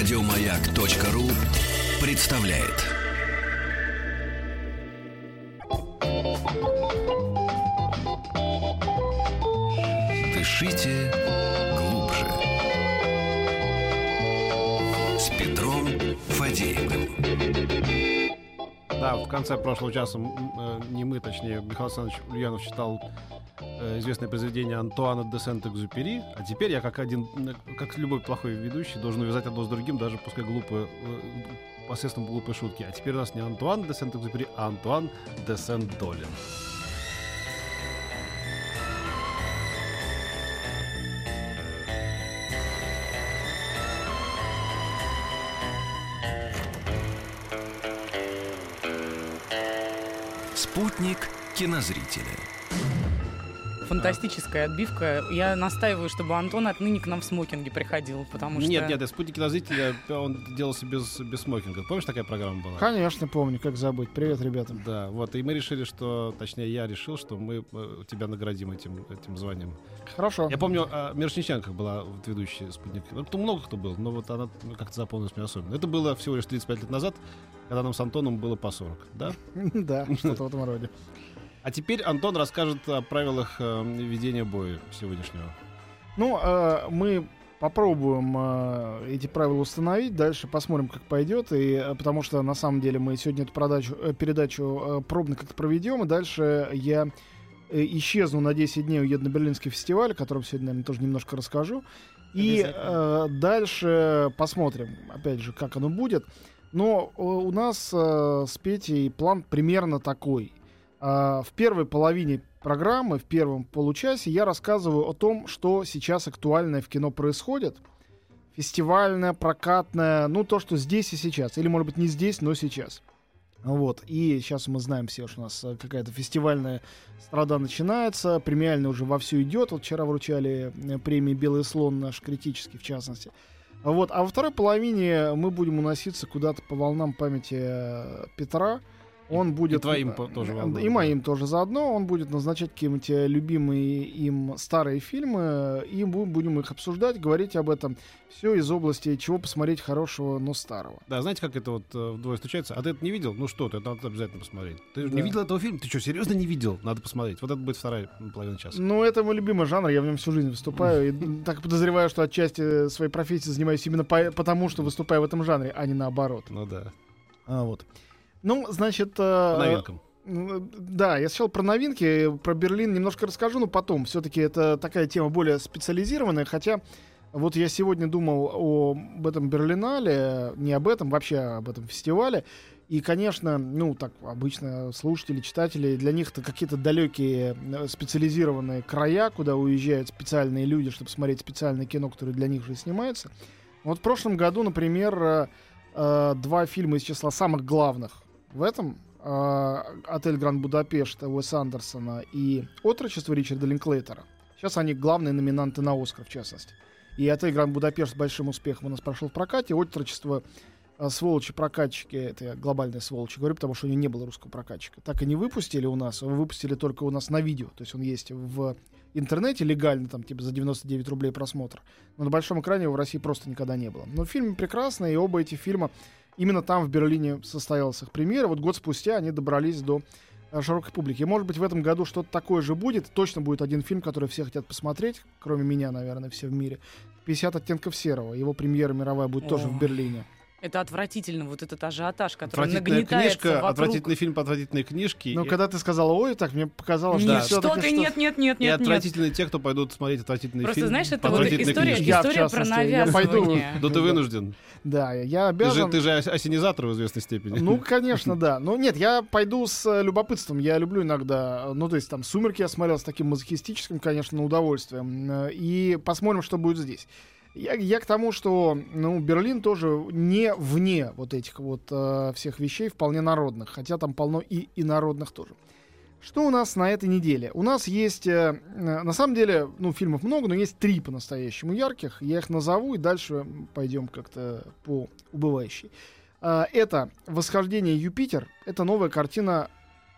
Радиомаяк.ру представляет. Дышите глубже. С Петром Фадеевым. Да, в конце прошлого часа э, не мы, точнее, Михаил Александрович Ульянов читал известное произведение Антуана де Сент-Экзюпери, а теперь я, как один, э, как любой плохой ведущий, должен увязать одно с другим, даже пускай глупые, э, посредством глупой шутки. А теперь у нас не Антуан де Сент-Экзюпери, а Антуан де Сент-Долин. Спутник кинозрителя. Фантастическая отбивка. Я настаиваю, чтобы Антон отныне к нам в смокинге приходил, потому что... Нет, нет, спутник кинозрителя, он делался без, без смокинга. Помнишь, такая программа была? Конечно, помню, как забыть. Привет, ребята. Да, вот, и мы решили, что, точнее, я решил, что мы э, тебя наградим этим, этим званием. Хорошо. Я помню, а, Мирошниченко была вот ведущая спутник. Ну, там много кто был, но вот она как-то запомнилась мне особенно. Это было всего лишь 35 лет назад, когда нам с Антоном было по 40, да? Да, что-то в этом роде. А теперь Антон расскажет о правилах э, ведения боя сегодняшнего. Ну, э, мы попробуем э, эти правила установить, дальше посмотрим, как пойдет, и э, потому что на самом деле мы сегодня эту продачу, э, передачу э, пробно как-то проведем, и дальше я э, исчезну на 10 дней, уеду на Берлинский фестиваль, о котором сегодня, наверное, тоже немножко расскажу, и э, дальше посмотрим, опять же, как оно будет. Но э, у нас э, с Петей план примерно такой. А, В первой половине программы, в первом получасе, я рассказываю о том, что сейчас актуальное в кино происходит. Фестивальное, прокатное, ну то, что здесь и сейчас. Или, может быть, не здесь, но сейчас. Вот. И сейчас мы знаем все, что у нас э, какая-то фестивальная страда начинается. Премиальная уже вовсю идет. Вот вчера вручали э, премии «Белый слон» наш критический, в частности. Вот. А во второй половине мы будем уноситься куда-то по волнам памяти э, Петра. Он будет... твоим по- тоже волнам, И моим тоже заодно. Он будет назначать какие-нибудь э, любимые им старые фильмы. И мы будем их обсуждать, говорить об этом. Все из области, чего посмотреть хорошего, но старого. Да, знаете, как это вот э, вдвое случается? А ты это не видел? Ну что ты, это надо обязательно посмотреть. Ты же не Да. видел этого фильма? Ты что, серьезно не видел? Надо посмотреть. Вот это будет вторая половина часа. Ну, это мой любимый жанр, я в нем всю жизнь выступаю. И так подозреваю, что отчасти своей профессии занимаюсь именно по- потому, что выступаю в этом жанре, а не наоборот. Ну да. А, вот. Ну, значит... По э, новинкам. Ну, Да, я сначала про новинки, про Берлин немножко расскажу, но потом. Все-таки это такая тема более специализированная, хотя вот я сегодня думал об этом Берлинале, не об этом, вообще об этом фестивале. И, конечно, ну, так обычно слушатели, читатели, для них это какие-то далекие э, специализированные края, куда уезжают специальные люди, чтобы смотреть специальное кино, которое для них же снимается. Вот в прошлом году, например, э, э, два фильма из числа самых главных в этом э, «Отель Гранд Будапешт» Уэса Андерсона и «Отрочество» Ричарда Линклейтера. Сейчас они главные номинанты на «Оскар», в частности. И «Отель Гранд Будапешт» с большим успехом у нас прошел в прокате. «Отрочество» э, сволочи-прокатчики, это я глобальные сволочи говорю, потому что у него не было русского прокатчика. Так и не выпустили у нас, выпустили только у нас на видео. То есть он есть в интернете легально, там, типа, за 99 рублей просмотр. Но на большом экране его в России просто никогда не было. Но фильм прекрасный, и оба эти фильма именно там, в Берлине, состоялась их премьера. Вот год спустя они добрались до э, широкой публики. И, может быть, в этом году что-то такое же будет. Точно будет один фильм, который все хотят посмотреть, кроме меня, наверное, все в мире. 50 оттенков серого. Его премьера мировая будет тоже в О. Берлине. Это отвратительно, вот этот ажиотаж, который Отвратительная нагнетается книжка, вокруг. отвратительный фильм по отвратительной книжке. Но и- когда ты сказала, ой, так мне показалось, Нет, что что ты, нет, нет, нет, И нет, нет. отвратительные те, кто пойдут смотреть отвратительный Просто, фильм. знаешь, по это вот история, книжке. Я, история про я пойду. навязывание. Да ты вынужден. Да, я Ты же, обязан. ты же ос- осенизатор в известной степени. Ну, конечно, да. Но нет, я пойду с э, любопытством. Я люблю иногда, э, ну, то есть там «Сумерки» я смотрел с таким мазохистическим, конечно, удовольствием. Э, И посмотрим, что будет здесь. Я, я к тому, что, ну, Берлин тоже не вне вот этих вот э, всех вещей, вполне народных. Хотя там полно и инородных тоже. Что у нас на этой неделе? У нас есть, э, э, на самом деле, ну, фильмов много, но есть три по-настоящему ярких. Я их назову, и дальше пойдем как-то по убывающей. А, Это «Восхождение Юпитер». Это новая картина,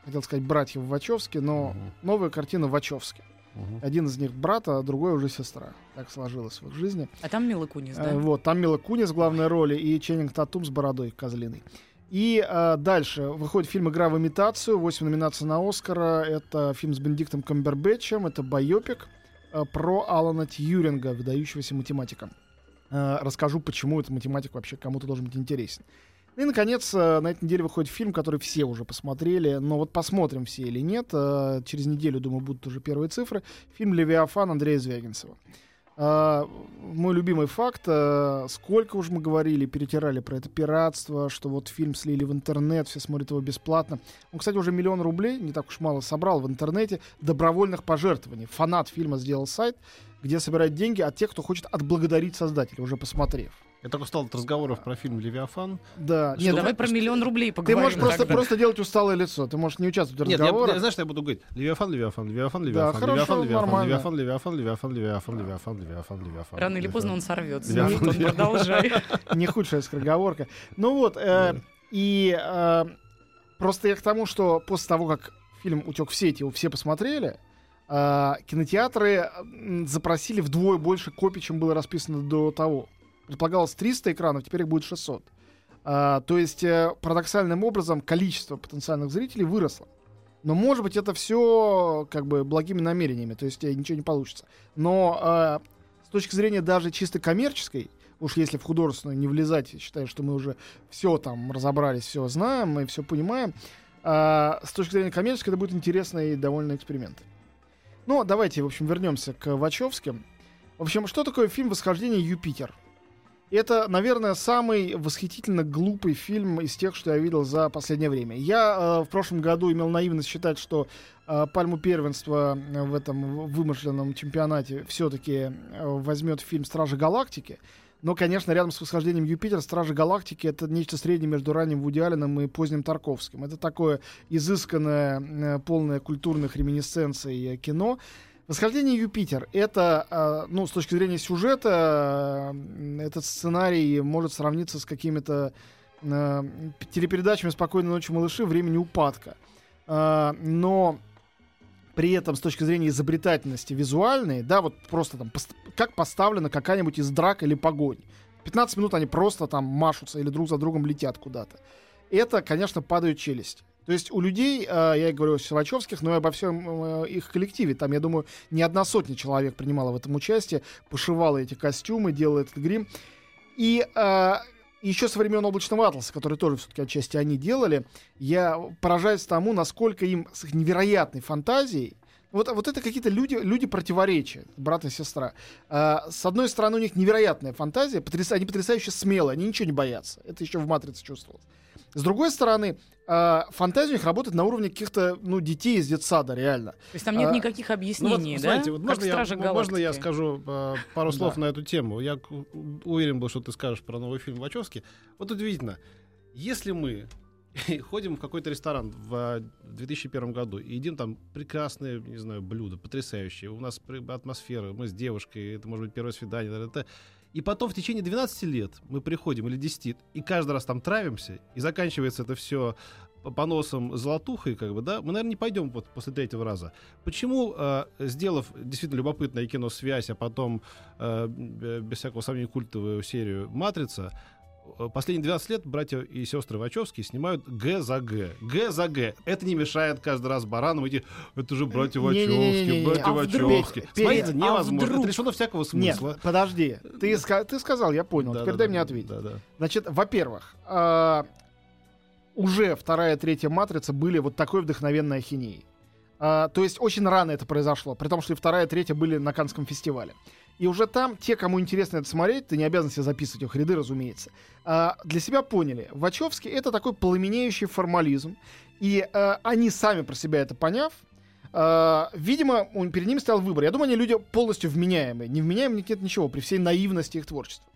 хотел сказать, братьев Вачовски, но новая картина Вачовски. Мгм. Один из них брат, а другой уже сестра. Так сложилось в их жизни. А там Мила Кунис, Э, да? Вот, там Мила Кунис в главной роли и Ченнинг Татум с бородой козлиной. И э, дальше выходит фильм «Игра в имитацию», 8 номинаций на Оскара. Это фильм с Бенедиктом Камбербэтчем, это байопик э, про Алана Тьюринга, выдающегося математика. Э, расскажу, почему этот математик вообще кому-то должен быть интересен. И, наконец, э, на этой неделе выходит фильм, который все уже посмотрели, но вот посмотрим все или нет. Э, Через неделю, думаю, будут уже первые цифры. Фильм «Левиафан» Андрея Звягинцева. А, мой любимый факт, э, сколько уж мы говорили, перетирали про это пиратство, что вот фильм слили в интернет, все смотрят его бесплатно. Он, кстати, уже миллион рублей, не так уж мало, собрал в интернете добровольных пожертвований. Фанат фильма сделал сайт, где собирает деньги от тех, кто хочет отблагодарить создателя, уже посмотрев. Я так устал от разговоров про фильм «Левиафан». Да, Что, нет, давай ты- про миллион рублей ты поговорим. можешь просто, тогда. просто делать усталое лицо, ты можешь не участвовать в Нет, я, разговорах. знаешь, что я буду говорить? Левиафан, Левиафан, Левиафан, Левиафан, хорошо, Левиафан, Левиафан, нормально. Левиафан, Левиафан, Левиафан, Левиафан, Левиафан, Левиафан, Левиафан. Рано или Левиафан. поздно он сорвется. Антон, я- продолжай. не худшая скороговорка. Ну вот, э, Да. и э, просто я к тому, что после того, как фильм утек в сеть, его все посмотрели, э, кинотеатры запросили вдвое больше копий, чем было расписано до того. Предполагалось 300 экранов, теперь их будет 600. А, то есть, э, парадоксальным образом, количество потенциальных зрителей выросло. Но, может быть, это все как бы благими намерениями, то есть э, ничего не получится. Но э, с точки зрения даже чисто коммерческой, уж если в художественную не влезать, считаю, что мы уже все там разобрались, все знаем, мы все понимаем, а, с точки зрения коммерческой это будет интересный и довольно эксперимент. Ну, давайте, в общем, вернемся к Вачовским. В общем, что такое фильм «Восхождение Юпитер»? Это, наверное, самый восхитительно глупый фильм из тех, что я видел за последнее время. Я э, в прошлом году имел наивность считать, что э, пальму первенства э, в этом вымышленном чемпионате все-таки возьмет фильм «Стражи Галактики». Но, конечно, рядом с восхождением Юпитера «Стражи Галактики» — это нечто среднее между ранним Вуди Алленом и поздним Тарковским. Это такое изысканное, э, полное культурных реминисценций э, кино. Восхождение Юпитер это, э, ну, с точки зрения сюжета, этот сценарий может сравниться с какими-то э, телепередачами «Спокойной ночи, малыши», «Времени упадка». Э, но при этом с точки зрения изобретательности визуальной, да, вот просто там, как поставлена какая-нибудь из драк или погонь. 15 минут они просто там машутся или друг за другом летят куда-то. Это, конечно, падают челюсть. То есть у людей, э, я говорю о Силачевских, но и обо всем э, их коллективе, там, я думаю, не одна сотня человек принимала в этом участие, пошивала эти костюмы, делала этот грим. И э, еще со времен облачного атласа, который тоже все-таки отчасти они делали, я поражаюсь тому, насколько им с их невероятной фантазией вот, вот это какие-то люди, люди противоречия, брат и сестра. А, с одной стороны, у них невероятная фантазия, потряса- они потрясающе смелые, они ничего не боятся. Это еще в «Матрице» чувствовалось. С другой стороны, а, фантазия у них работает на уровне каких-то ну, детей из детсада, реально. То есть там нет А, никаких Ну вот, объяснений, да? знаете, вот Как можно, я, «Стражи м- можно я Галактики». скажу э, пару слов на эту тему? Я уверен был, что ты скажешь про новый фильм Вачовски. Вот удивительно, если мы ходим в какой-то ресторан в э, 2001 году и едим там прекрасные, не знаю, блюда, потрясающие, у нас атмосфера, мы с девушкой, это может быть первое свидание, это, и потом в течение 12 лет мы приходим, или 10, и каждый раз там травимся, и заканчивается это все поносом золотухой, как бы, да, мы, наверное, не пойдем вот после третьего раза. Почему, э, сделав действительно любопытное кино «Связь», а потом, э, без всякого сомнения, культовую серию «Матрица», последние 12 лет братья и сестры Вачовски снимают Г за Г. Г за Г. Это не мешает каждый раз баранам идти, это же братья Не-не-не-не-не. Вачовски, братья А вдруг? Вачовски. Петя, Смотрите, а невозможно. вдруг? Это лишено всякого смысла. Нет, подожди. Ты, ска- ты сказал, я понял. Да, Теперь да, дай да, мне ответить. да, да. Значит, во-первых, а, уже вторая, третья матрица были вот такой вдохновенной ахинеей. А, то есть очень рано это произошло, при том, что и вторая, и третья были на Канском фестивале. И уже там те, кому интересно это смотреть, ты не обязан себе записывать их ряды, разумеется, а, для себя поняли, Вачовский это такой пламенеющий формализм, и а, они сами про себя это поняв, а, видимо, он, перед ними стоял выбор. Я думаю, они люди полностью вменяемые. Не вменяемые нет ничего, при всей наивности их творчества.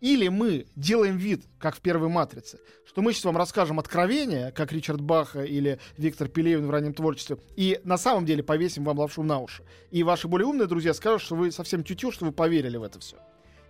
Или мы делаем вид, как в первой «Матрице», что мы сейчас вам расскажем откровение, как Ричард Баха или Виктор Пелевин в раннем творчестве, и на самом деле повесим вам лапшу на уши. И ваши более умные друзья скажут, что вы совсем тютю, что вы поверили в это все.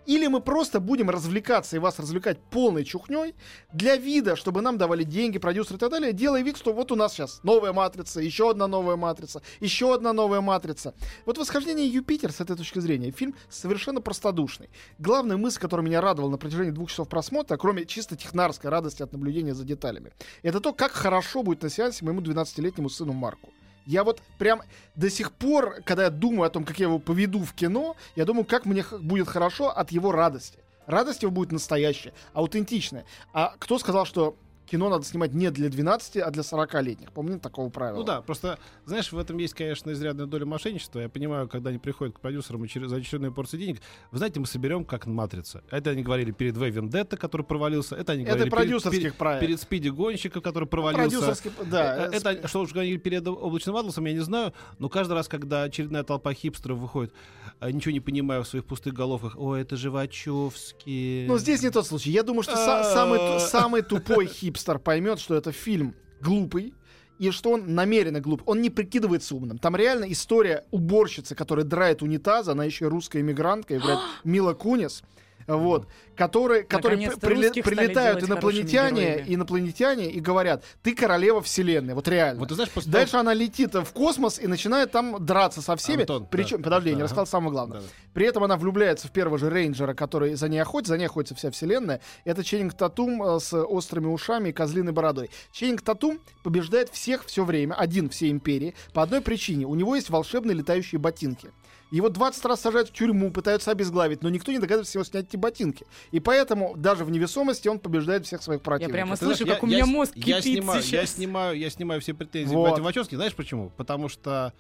Или мы просто будем развлекаться и вас развлекать полной чухней для вида, чтобы нам давали деньги, продюсеры и так далее, делая вид, что вот у нас сейчас новая матрица, еще одна новая матрица, еще одна новая матрица. Вот «Восхождение Юпитер» с этой точки зрения фильм совершенно простодушный. Главная мысль, которая меня радовала на протяжении двух часов просмотра, кроме чисто технарской радости от наблюдения за деталями, это то, как хорошо будет на сеансе моему 12-летнему сыну Марку. Я вот прям до сих пор, когда я думаю о том, как я его поведу в кино, я думаю, как мне будет хорошо от его радости. Радость его будет настоящая, аутентичная. А кто сказал, что кино надо снимать не для 12, а для 40-летних? Помните такого правила? Ну да, просто, знаешь, в этом есть, конечно, изрядная доля мошенничества. Я понимаю, когда они приходят к продюсерам и через, за очередную порцию денег, вы знаете, мы соберем как «Матрица». Это они говорили перед «В Вендетта», который провалился. Это они Это говорили перед- продюсерских перед, проектов. перед «Спиди Гонщика», который провалился. Продюсерский, да. Э, Это, что уж говорили перед облачным атласом, я не знаю, но каждый раз, когда очередная толпа хипстеров выходит, а, ничего не понимая в своих пустых головках, о, это же Вачовски. Но здесь не тот случай. Я думаю, что са- самый, самый тупой хипстер поймет, что это фильм глупый, и что он намеренно глуп. Он не прикидывается умным. Там реально история уборщицы, которая драет унитаз, она еще и русская иммигрантка, играет Мила Кунис. Вот, которые, которые при- прилетают инопланетяне, инопланетяне и говорят, ты королева вселенной, вот реально. Вот ты знаешь, после Дальше она летит в космос и начинает там драться со всеми. Антон, Причем, да, подожди, я не да, рассказал ага. самое главное. Да, да. При этом она влюбляется в первого же рейнджера, который за ней охотится. За ней охотится вся вселенная. Это Ченнинг Татум э, с острыми ушами и козлиной бородой. Ченнинг Татум побеждает всех все время, один всей империи, по одной причине. У него есть волшебные летающие ботинки. Его 20 раз сажают в тюрьму, пытаются обезглавить, но никто не догадывается с него снять эти ботинки. И поэтому даже в невесомости он побеждает всех своих Я противников. прямо Ты знаешь, слышу, я- как у я меня с- мозг я кипит снимаю, Я сейчас. снимаю, я снимаю все претензии Вот. вот. Вачовски. Знаешь почему? Потому что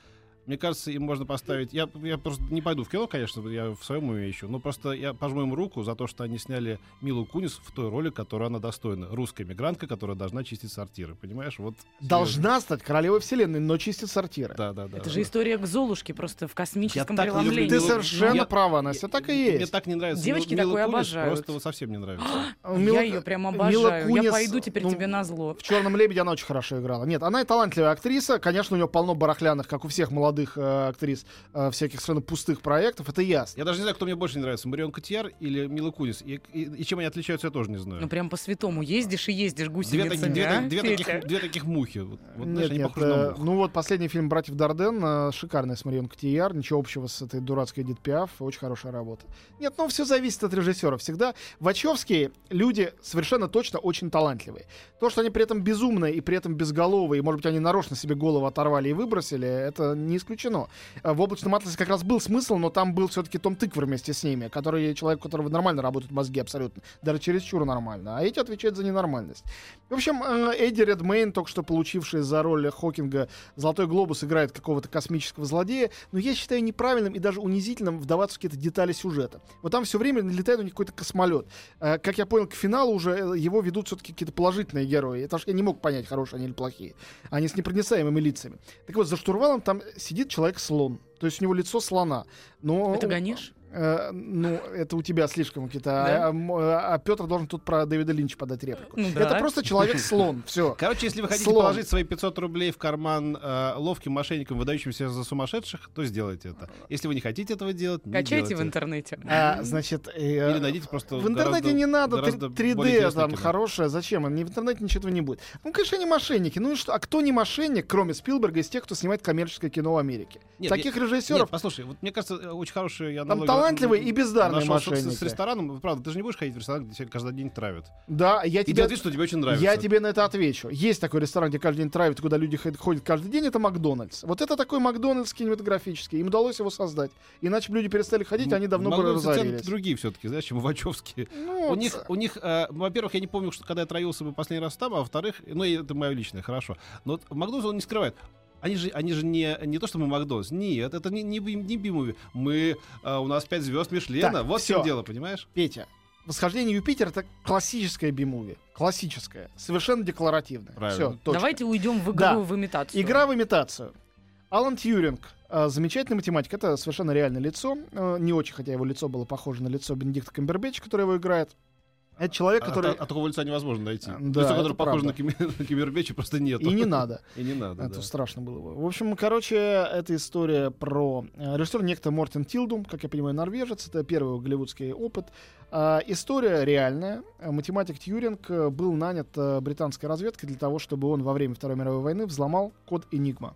мне кажется, им можно поставить... Я, я просто не пойду в кино, конечно, я в своем уме еще, но просто я пожму им руку за то, что они сняли Милу Кунис в той роли, которой она достойна. Русская мигрантка, которая должна чистить сортиры. Понимаешь? Вот. Должна стать королевой вселенной, но чистит сортиры. Да, да, да. Это да. же история к Золушке, просто в космическом Я преломлении. Ты совершенно я- права, Настя, так и Мне есть. так не нравится. Девочки Мила такое Кунис, обожают. Просто вот совсем не нравится. Я ее прям обожаю. Я пойду теперь тебе на зло. В Черном лебеде она очень хорошо играла. Нет, она и талантливая актриса. Конечно, у нее полно барахляных, как у всех молодых э, актрис, э, всяких совершенно пустых проектов. Это ясно. Я даже не знаю, кто мне больше не нравится, Марион Котияр или Мила Кунис. И, и- и чем они отличаются, я тоже не знаю. Ну прям по святому ездишь и ездишь Две, гусеницами, таки- две, а, две Петя? таких, две таких мухи. Вот, вот, знаешь, нет, они нет. э, на мух. ну вот последний фильм «Братьев Дарден», э, шикарный с Марион Котияр, ничего общего с этой дурацкой Эдит Пиаф, очень хорошая работа. Нет, ну все зависит от режиссера. Всегда Вачовские люди совершенно точно очень талантливые. То, что они при этом безумные и при этом безголовые, и, может быть, они нарочно себе голову оторвали и выбросили, это не исключено. Э, В «Облачном атласе» как раз был смысл, но там был все-таки Том Тыквер вместе с ними, который человек, у которого нормально работают мозги абсолютно, даже чересчур нормально, а эти отвечают за ненормальность. В общем, э, Эдди Редмейн, только что получивший за роль Хокинга «Золотой глобус», играет какого-то космического злодея, но я считаю неправильным и даже унизительным вдаваться в какие-то детали сюжета. Вот там все время летает у них какой-то космолет. Э, Как я понял, к финалу уже его ведут все-таки какие-то положительные герои. Это ж я не мог понять, хорошие они или плохие. Они с непроницаемыми лицами. Так вот, за штурвалом там сидит человек-слон. То есть у него лицо слона. Но Это гонишь? Э, ну, это у тебя слишком какие-то. Да? А, Петр должен тут про Дэвида Линча подать реплику. Ну это да. просто человек-слон. Все. Короче, если вы хотите Слон. положить свои 500 рублей в карман э, ловким мошенникам, выдающимся за сумасшедших, то сделайте это. Если вы не хотите этого делать, не Качайте в делайте. интернете. А, значит, э, Или найдите просто в интернете гораздо- не надо гораздо 3D более интересное там кино. хорошее. Зачем? Ни в интернете ничего этого не будет. Ну, конечно, они мошенники. Ну и что? А кто не мошенник, кроме Спилберга, из тех, кто снимает коммерческое кино в Америке? Нет, Таких я- режиссеров Нет, послушай, вот мне кажется, э, очень хорошая я там талантливые и бездарные мошенники. С, с рестораном, правда, ты же не будешь ходить в ресторан, где тебя каждый день травят. Да, я И тебе... делать вид, что тебе очень нравится. Я тебе на это отвечу. Есть такой ресторан, где каждый день травят, куда люди ходят, каждый день, это Макдональдс. Вот это такой Макдональдс кинематографический. Им удалось его создать. Иначе бы люди перестали ходить, они давно бы разорились. другие все-таки, знаешь, чем Вачовские. Ну, У вот них, у них, э, во-первых, я не помню, что когда я травился бы последний раз там, а во-вторых, ну и это мое личное, хорошо. Но вот Макдональдс он не скрывает. Они же, они же не, не то, что мы Макдональдс. Нет, это не, не, не би-муви. Мы, э, у нас пять звезд Мишлена. Так, вот в всё. чем дело, понимаешь? Петя, «Восхождение Юпитера» — это классическое би-муви. Классическое. Совершенно декларативное. Правильно. Все, точка. Давайте уйдем в игру, Да. в имитацию. Игра в имитацию. Алан Тьюринг, э, замечательный математик, это совершенно реальное лицо. Э, не очень, хотя его лицо было похоже на лицо Бенедикта Камбербэтча, который его играет. Это человек, А- который... А, а такого лица невозможно найти. Да, Лицо, которое похоже на, правда. На Кимбербеча, просто нет. И не надо. И не надо, Это да. страшно было бы. В общем, короче, это история про э, режиссер некто Мортен Тилдум, как я понимаю, норвежец. Это первый голливудский опыт. А, история реальная. А, Математик Тьюринг э, был нанят э, британской разведкой для того, чтобы он во время Второй мировой войны взломал код Энигма.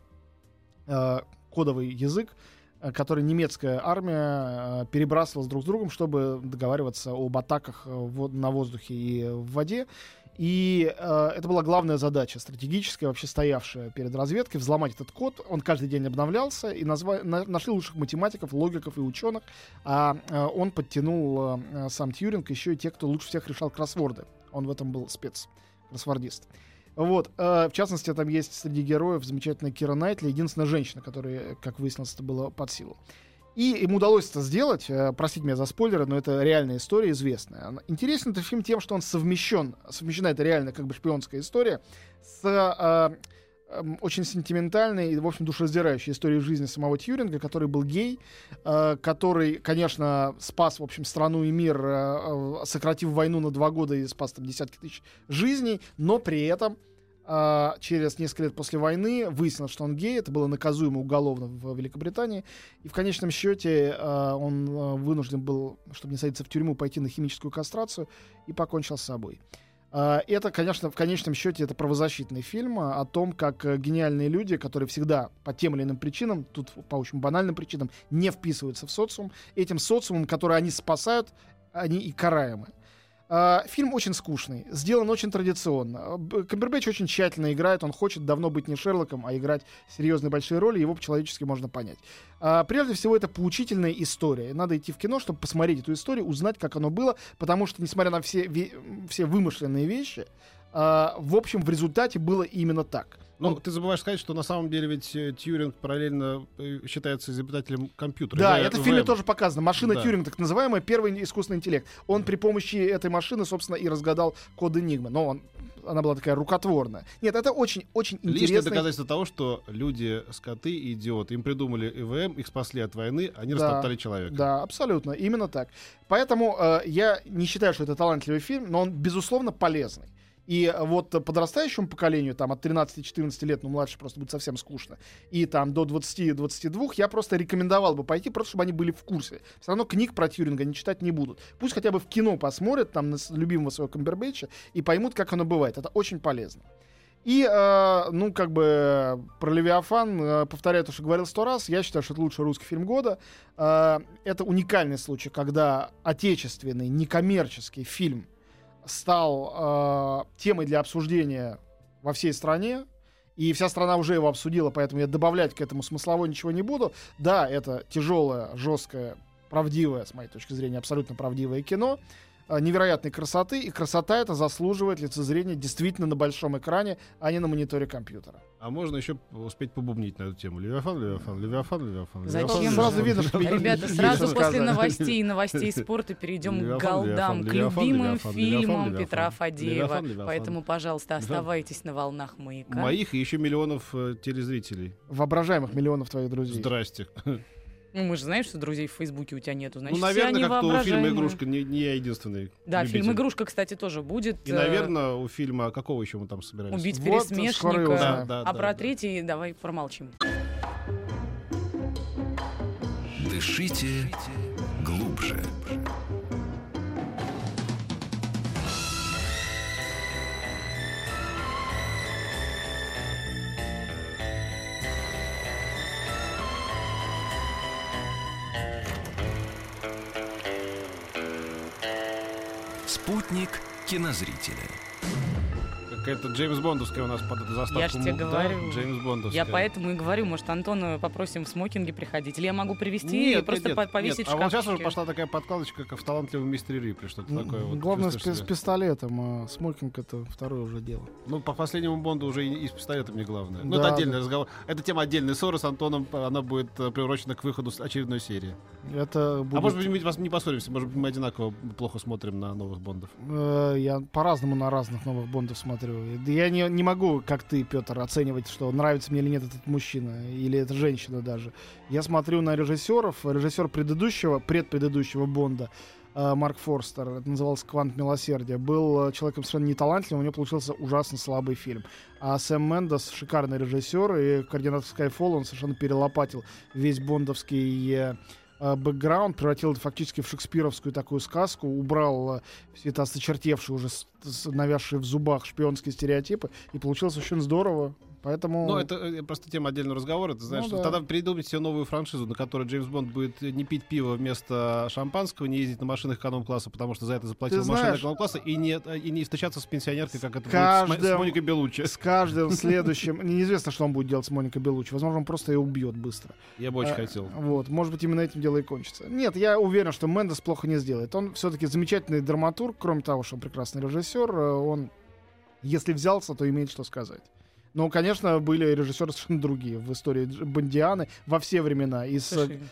Э, кодовый язык, э, который немецкая армия э, перебрасывала с друг с другом, чтобы договариваться об атаках э, на воздухе и в воде. И э, это была главная задача, стратегическая, вообще стоявшая перед разведкой, взломать этот код. Он каждый день обновлялся, и назва- на- нашли лучших математиков, логиков и ученых. А э, он подтянул э, сам Тьюринг, еще и те, кто лучше всех решал кроссворды. Он в этом был спец, кроссвордист. Вот, э, в частности, там есть среди героев замечательная Кира Найтли, единственная женщина, которая, как выяснилось, это было под силу. И ему удалось это сделать. э, Простите меня за спойлеры, но это реальная история, известная. Интересен этот фильм тем, что он совмещен, совмещена это реально как бы шпионская история с э, очень сентиментальной и, в общем, душераздирающей историей жизни самого Тьюринга, который был гей, э, который, конечно, спас, в общем, страну и мир, э, э, сократив войну на два года и спас там десятки тысяч жизней, но при этом через несколько лет после войны выяснилось, что он гей. Это было наказуемо уголовно в Великобритании. И в конечном счете он вынужден был, чтобы не садиться в тюрьму, пойти на химическую кастрацию и покончил с собой. А, Это, конечно, в конечном счете это правозащитный фильм о том, как э, гениальные люди, которые всегда по тем или иным причинам, тут по очень банальным причинам, не вписываются в социум, этим социумом, который они спасают, они и караемы. А, Фильм очень скучный, сделан очень традиционно. Камбербэтч очень тщательно играет, он хочет давно быть не Шерлоком, а играть серьезные большие роли, его по-человечески можно понять. А, Прежде всего, это поучительная история. Надо идти в кино, чтобы посмотреть эту историю, узнать, как оно было, потому что, несмотря на все, все вымышленные вещи, а, в общем, в результате было именно так. Ну, ты забываешь сказать, что на самом деле ведь э, Тьюринг параллельно э, считается изобретателем компьютера. Да, это в фильме тоже показано. Машина Да. Тьюринга, так называемая, первый искусственный интеллект. Он при помощи этой машины, собственно, и разгадал код Энигмы. Но он, она была такая рукотворная. Нет, это очень-очень Лишнее интересно. доказательство того, что люди, скоты и идиоты, им придумали ИВМ, их спасли от войны, они Да, растоптали человека. Да, абсолютно, именно так. Поэтому э, я не считаю, что это талантливый фильм, но он, безусловно, полезный. И э, вот подрастающему поколению, там, от 13-14 лет, ну, младше просто будет совсем скучно, и там до 20-22, я просто рекомендовал бы пойти, просто чтобы они были в курсе. Все равно книг про Тьюринга они читать не будут. Пусть хотя бы в кино посмотрят, там, на любимого своего Камбербэтча, и поймут, как оно бывает. Это очень полезно. И, э, ну, как бы, про Левиафан, э, повторяю то, что говорил сто раз, я считаю, что это лучший русский фильм года. Э, это уникальный случай, когда отечественный, некоммерческий фильм стал э, темой для обсуждения во всей стране. И вся страна уже его обсудила, поэтому я добавлять к этому смыслово ничего не буду. Да, это тяжелое, жесткое, правдивое, с моей точки зрения, абсолютно правдивое кино невероятной красоты, и красота это заслуживает лицезрения действительно на большом экране, а не на мониторе компьютера. А можно еще успеть побубнить на эту тему. Левиафан, Левиафан, Левиафан, Левиафан. Зачем? Левиафан, Сразу видно, что. Ребята, сразу после сказать. новостей и новостей спорта перейдем к Левиафан, голдам, Левиафан, к любимым Левиафан, фильмам Левиафан, Петра Фадеева. Левиафан, Левиафан. Поэтому, пожалуйста, оставайтесь на волнах маяка. Моих и еще миллионов э, телезрителей. Воображаемых миллионов твоих друзей. Здрасте. Ну, мы же знаем, что друзей в Фейсбуке у тебя нету. Значит, ну, наверное, как-то у фильма. «Игрушка» не, не я единственный Да, любитель. фильм «Игрушка», кстати, тоже будет. И, э, наверное, у фильма... Какого еще мы там собирались? Убить Вот, пересмешника. Да, да, а да, про да. третий давай промолчим. Дышите глубже. Спутник кинозрителя. Какая-то Джеймс Бондовская у нас под эту заставку. Я ж тебе Да, говорю. Джеймс Бондовская. Я поэтому и говорю, может, Антона попросим в смокинге приходить. Или я могу привезти и Нет, просто нет, по- нет, повесить нет. в А вот сейчас уже пошла такая подкладочка, как в талантливом мистере Рипли, что-то такое. Вот, Главное, с, с пистолетом, а смокинг это второе уже дело. Ну, по последнему Бонду уже и, и с пистолетом не главное. Ну, Да, это отдельный да. разговор. Это тема отдельной ссоры с Антоном. Она будет э, приурочена к выходу с очередной серии. Это будет... А может быть, мы не поссоримся. Может быть, мы одинаково плохо смотрим на новых Бондов. Э, Я по-разному на разных новых Бондов смотрю. Я не, не могу, как ты, Петр, оценивать, что нравится мне или нет этот мужчина, или эта женщина даже. Я смотрю на режиссеров. Режиссер предыдущего, предпредыдущего Бонда э, Марк Форстер. Это называлось «Квант милосердия». Был э, человеком совершенно неталантливым, у него получился ужасно слабый фильм. А Сэм Мендес шикарный режиссер, и координатор Skyfall он совершенно перелопатил весь бондовский бэкграунд, превратил это фактически в шекспировскую такую сказку, убрал э, все это осточертевшие уже, навязшие в зубах шпионские стереотипы, и получилось очень здорово. Поэтому... Ну, это э, просто тема отдельного разговора. Ты знаешь, Ну да. тогда придумать себе новую франшизу, на которой Джеймс Бонд будет не пить пиво вместо шампанского, не ездить на машинах эконом-класса, потому что за это заплатил машина эконом-класса, и не, и не встречаться с пенсионеркой, как это будет с с, Каждым- Моникой Белуччи. с каждым следующим... Неизвестно, что он будет делать с Моникой Белуччи. Возможно, он просто ее убьет быстро. Я бы очень А, хотел. Вот, может быть, именно этим дело и кончится. Нет, я уверен, что Мендес плохо не сделает. Он все-таки замечательный драматург, кроме того, что он прекрасный режиссер. э, Он, если взялся, то имеет что сказать. Но, конечно, были режиссеры совершенно другие в истории Бондианы во все времена. И с,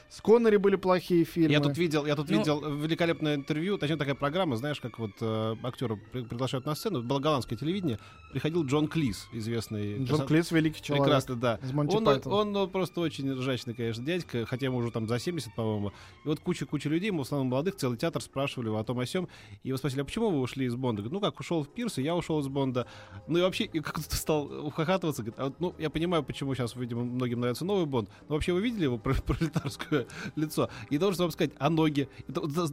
с Коннери были плохие фильмы. Я тут видел, я тут Ну- видел великолепное интервью, точнее такая программа, знаешь, как вот э, актера при- приглашают на сцену, было голландское телевидение, приходил Джон Клис, известный. Джон Клис великий человек. Прекрасно, да. Из Монти Он, Пайтона. он, ну, просто очень ржачный, конечно, дядька, хотя ему уже там за 70, по-моему. И вот куча-куча людей, мы в основном молодых, целый театр спрашивали его о том о сем. И его спросили, а почему вы ушли из Бонда? Говорит, ну как, ушел в Пирс, и я ушел из Бонда. Ну и вообще, и как-то стал ухахатываться. Говорит, а вот, ну, я понимаю, почему сейчас, видимо, многим нравится новый Бонд. Но вообще вы видели его про- пролетарское лицо? И должен вам сказать, а ноги? И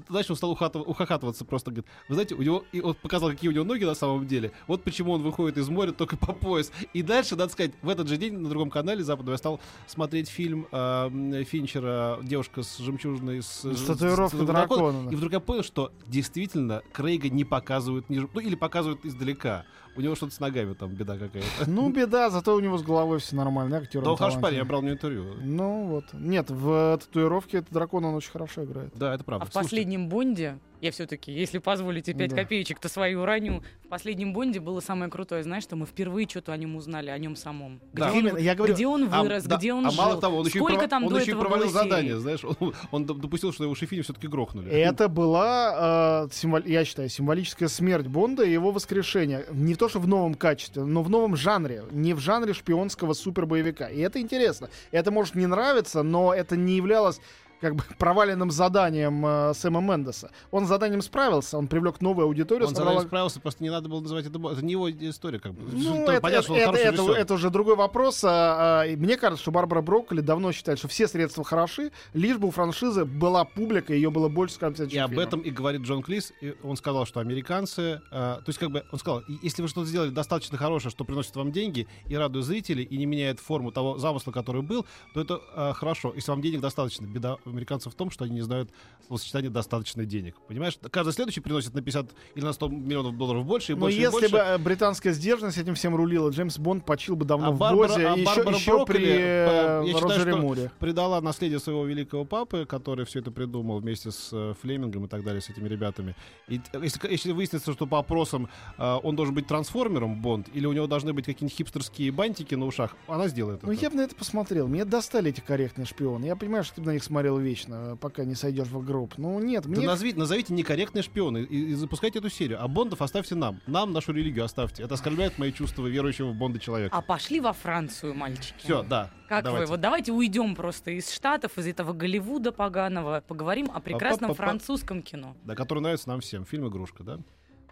дальше он стал ухахатываться просто. Говорит, вы знаете, у него, и он показал, какие у него ноги на самом деле. Вот почему он выходит из моря только по пояс. И дальше, надо сказать, в этот же день на другом канале западного я стал смотреть фильм э, Финчера «Девушка с жемчужной...» С, С татуировкой дракона, да. И вдруг я понял, что действительно Крейга не показывают, ни, ж- ну или показывают издалека. У него что-то с ногами там беда какая-то. Ну, беда, зато у него с головой все нормально. Актер Да, он хороший парень, я брал него интервью. Ну вот. Нет, в татуировке этот дракон он очень хорошо играет. Да, это правда. А в Слушайте, последнем Бонде, я все-таки, если позволите 5 Да. копеечек, то свою уроню. В последнем Бонде было самое крутое, знаешь, что мы впервые что-то о нем узнали, о нем самом. Где, Да. он, Именно, я говорю, где он А, вырос, да, где он а жил. мало того, он еще, и, Сколько прово- там он до еще и этого провалил было задание, знаешь, он, он доп- допустил, что его Шефини все-таки грохнули. Это была, э, символ- я считаю, символическая смерть Бонда и его воскрешение. Не то, что в новом качестве, но в новом жанре. Не в жанре шпионского супербоевика. И это интересно. Это может не нравиться, но это не являлось как бы проваленным заданием э, Сэма Мендеса. Он с заданием справился, он привлек новую аудиторию. Он собрал- заранее справился, просто не надо было называть это... Это не его история, как бы. Ну, То это, понятно, это- это- режиссер. это уже другой вопрос. А, а, мне кажется, что Барбара Брокколи давно считает, что все средства хороши, лишь бы у франшизы была публика, ее было больше, скажем, И следующих об фильмов. этом и говорит Джон Клис. И он сказал, что американцы... э, то есть, как бы, он сказал, «И- если вы что-то сделали достаточно хорошее, что приносит вам деньги и радует зрителей, и не меняет форму того замысла, который был, то это э, хорошо. Если вам денег достаточно. Беда американцев в том, что они не знают словосочетания «достаточно денег». Понимаешь? Каждый следующий приносит на 50 или на 100 миллионов долларов больше и Но больше и если больше. бы э, британская сдержанность этим всем рулила, Джеймс Бонд почил бы давно А в Барбара- Бозе, а еще, Барбара еще Брокколи, при э, я считаю, что- Муре. предала наследие своего великого папы, который все это придумал вместе с э, Флемингом и так далее, с этими ребятами. И если, если выяснится, что по опросам э, он должен быть трансформером, Бонд, или у него должны быть какие-нибудь хипстерские бантики на ушах, она сделает Ну, это. я бы на это посмотрел. Мне достали эти корректные шпионы. Я понимаю, что ты на них смотрел вечно, пока не сойдешь в гроб. Ну, нет, Да мне... назови- назовите некорректные шпионы и, и запускайте эту серию. А Бондов оставьте нам. Нам нашу религию оставьте. Это оскорбляет мои чувства верующего в Бонда человека. А пошли во Францию, мальчики. Все, да. Как давайте. вы? Вот давайте уйдем просто из Штатов, из этого Голливуда поганого, поговорим о прекрасном Па-па-па-па. французском кино. Да, который нравится нам всем. Фильм «Игрушка», да?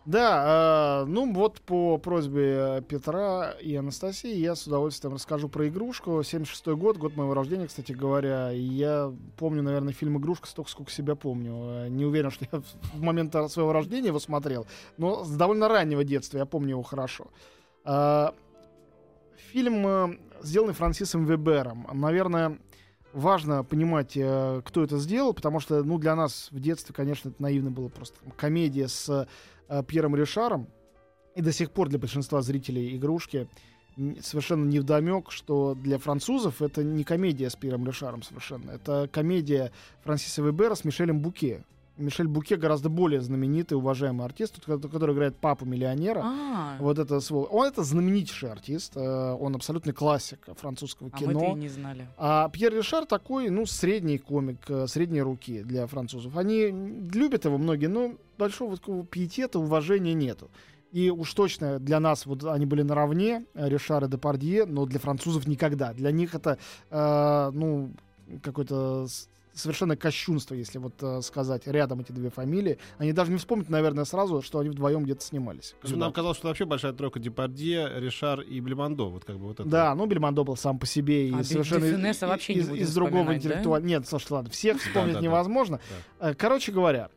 Да, э, ну вот по просьбе э, Петра и Анастасии я с удовольствием расскажу про игрушку. 76 год, год моего рождения, кстати говоря. Я помню, наверное, фильм «Игрушка» столько, сколько себя помню. Э, Не уверен, что я в момент своего рождения его смотрел, но с довольно раннего детства я помню его хорошо. Э, Фильм, сделанный Франсисом Вебером. Наверное, важно понимать, э, кто это сделал, потому что, ну, для нас в детстве, конечно, это наивно было просто комедия с э, Пьером Ришаром. И до сих пор для большинства зрителей игрушки совершенно невдомек, что для французов это не комедия с Пьером Ришаром совершенно. Это комедия Франсиса Вебера с Мишелем Буке. Мишель Буке гораздо более знаменитый, уважаемый артист, ко- который играет папу миллионера. А, Вот это свол- Он это знаменитейший артист, э, он абсолютный классик французского а мы-то и кино. не знали. А Пьер Ришар такой, ну, средний комик, э, средней руки для французов. Они любят его многие, но большого такого пиетета, уважения нету. И уж точно для нас вот они были наравне, э, Ришар и Депардье, но для французов никогда. Для них это, э, ну, какой-то совершенно кощунство, если вот э, сказать рядом эти две фамилии. Они даже не вспомнят, наверное, сразу, что они вдвоем где-то снимались. Нам казалось, что вообще большая тройка Депардье, Ришар и Блемондо. Вот как бы вот это. Да, ну Бельмондо был сам по себе и А совершенно из- вообще не из, из другого вспоминать, да? интеллектуального. Нет, слушай, ладно, всех вспомнить да, да. невозможно. Э, Короче говоря,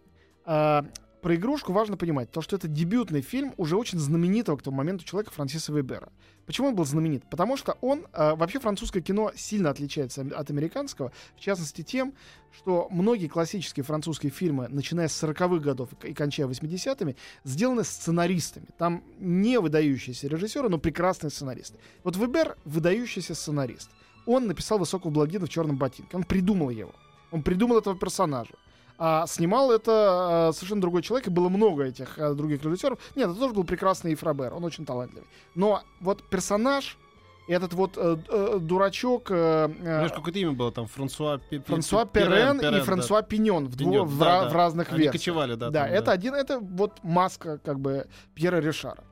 э, про игрушку важно понимать, то, что это дебютный фильм уже очень знаменитого к тому моменту человека Франсиса Вебера. Почему он был знаменит? Потому что он, э, вообще французское кино сильно отличается от американского, в частности тем, что многие классические французские фильмы, начиная с 40-х годов и кончая 80-ми, сделаны сценаристами. Там не выдающиеся режиссеры, но прекрасные сценаристы. Вот Вебер — выдающийся сценарист. Он написал «Высокого блондина в черном ботинке». Он придумал его. Он придумал этого персонажа. А снимал это э, совершенно другой человек, и было много этих э, других режиссеров. Нет, это тоже был прекрасный Ефрабер, он очень талантливый. Но вот персонаж, этот вот э, э, дурачок... э, э, Знаешь, какое-то имя было там? Франсуа Пе- Франсуа Пе- Перен, и да. Франсуа Пиньон в, Пиньон, в, да, ра- да. в разных Они версиях. кочевали, да. Да, там, это один, это вот маска как бы Пьера Ришара.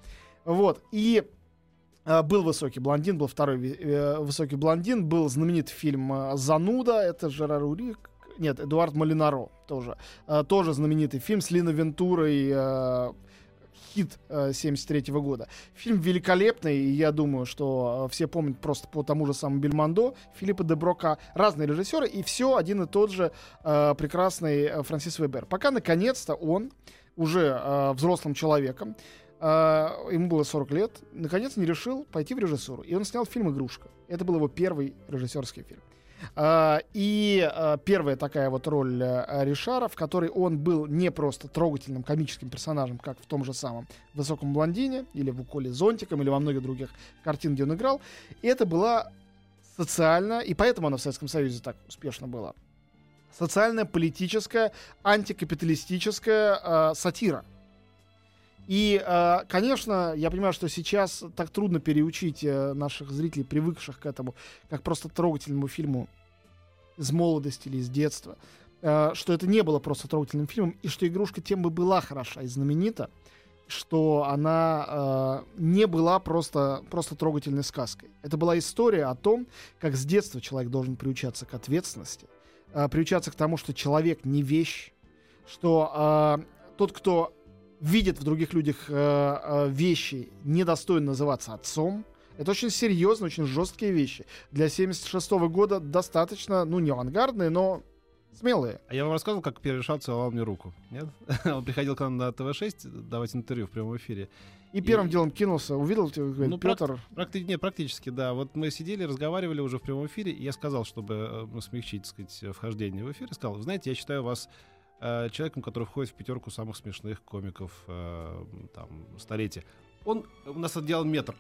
Вот, и э, был высокий блондин, был второй э, высокий блондин, был знаменитый фильм «Зануда», это Жерар Урик, нет, Эдуард Малинаро тоже. Э, тоже знаменитый фильм с Лино Вентурой, э, хит э, 73 года. Фильм великолепный, и я думаю, что все помнят просто по тому же самому Бельмондо, Филиппа де Брока, разные режиссеры, и все один и тот же прекрасный Франсис Вебер. Пока, наконец-то, он уже взрослым человеком, ему было 40 лет, наконец не решил пойти в режиссуру. И он снял фильм «Игрушка». Это был его первый режиссерский фильм. А, И а, первая такая вот роль а, Ришара, в которой он был не просто трогательным комическим персонажем, как в том же самом «Высоком блондине» или в «Уколе зонтиком» или во многих других картин, где он играл. Это была социально, и поэтому она в Советском Союзе так успешно была, социальная, политическая, антикапиталистическая а, сатира. И, э, конечно, я понимаю, что сейчас так трудно переучить э, наших зрителей, привыкших к этому, как просто трогательному фильму из молодости или из детства, э, что это не было просто трогательным фильмом, и что игрушка тем бы была хороша и знаменита, что она не была просто, просто трогательной сказкой. Это была история о том, как с детства человек должен приучаться к ответственности, приучаться к тому, что человек не вещь, что тот, кто видит в других людях э, э, вещи, недостоин называться отцом. Это очень серьезные, очень жесткие вещи. Для 76 года достаточно, ну, не авангардные, но смелые. А я вам рассказывал, как Пьер Ришар целовал мне руку? Нет? Он приходил к нам на ТВ-6 давать интервью в прямом эфире. И первым делом кинулся, увидел тебя, говорит, Ну, Петр, Практи- не, практически, да. Вот мы сидели, разговаривали уже в прямом эфире, и я сказал, чтобы э, ну, смягчить, так сказать, вхождение в эфир, сказал, знаете, я считаю вас э, человеком, который входит в пятерку самых смешных комиков э, там, столетия. Он у нас отделал метр.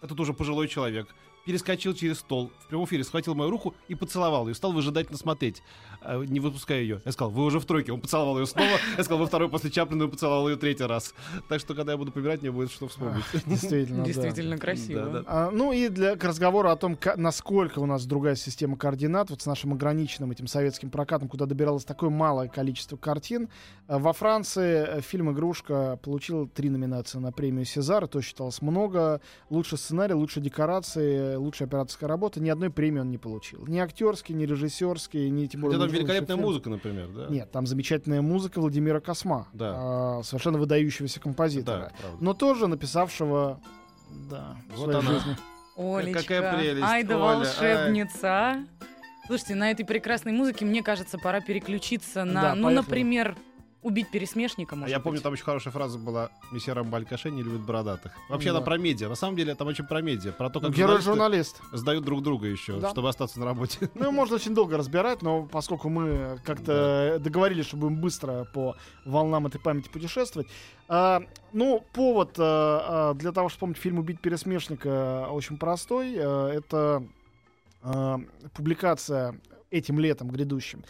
Этот уже пожилой человек. Перескочил через стол, в прямом эфире схватил мою руку и поцеловал ее. Стал выжидательно смотреть, э, не выпуская ее. Я сказал, вы уже в тройке. Он поцеловал ее снова. Я сказал, во второй после Чаплина и поцеловал ее третий раз. Так что, когда я буду помирать, мне будет что вспомнить. действительно. Действительно красиво. А, ну и для, к разговору о том, насколько у нас другая система координат, вот с нашим ограниченным этим советским прокатом, куда добиралось такое малое количество картин. э, Во Франции э, фильм «Игрушка» получил три номинации на премию «Сезар», это считалось много. Лучший сценарий, лучшие декорации, лучшая операторская работа. Ни одной премии он не получил. Ни актерский, ни режиссерский, ни тем более... Хотя там великолепная фильм. музыка, например, да? Нет, там замечательная музыка Владимира Косма. Да. а, совершенно выдающегося композитора. Да, правда. но тоже написавшего да, в Вот своей она. жизни. Олечка, Какая прелесть, ай да Оля, волшебница. а. Слушайте, на этой прекрасной музыке, мне кажется, пора переключиться на, Да, ну, поехали. например, убить пересмешника, А может я помню, быть. там очень хорошая фраза была «Месье Рамбалькаше не любит бородатых». Вообще, Да. она про медиа. На самом деле, там очень про медиа. Про то, как Герой журналисты журналист. сдают друг друга еще, Да. чтобы остаться на работе. Ну, можно очень долго разбирать, но поскольку мы как-то договорились, что будем быстро по волнам этой памяти путешествовать. а, ну, повод а, а, для того, чтобы вспомнить фильм «Убить пересмешника» очень простой. А, это а, публикация этим летом грядущим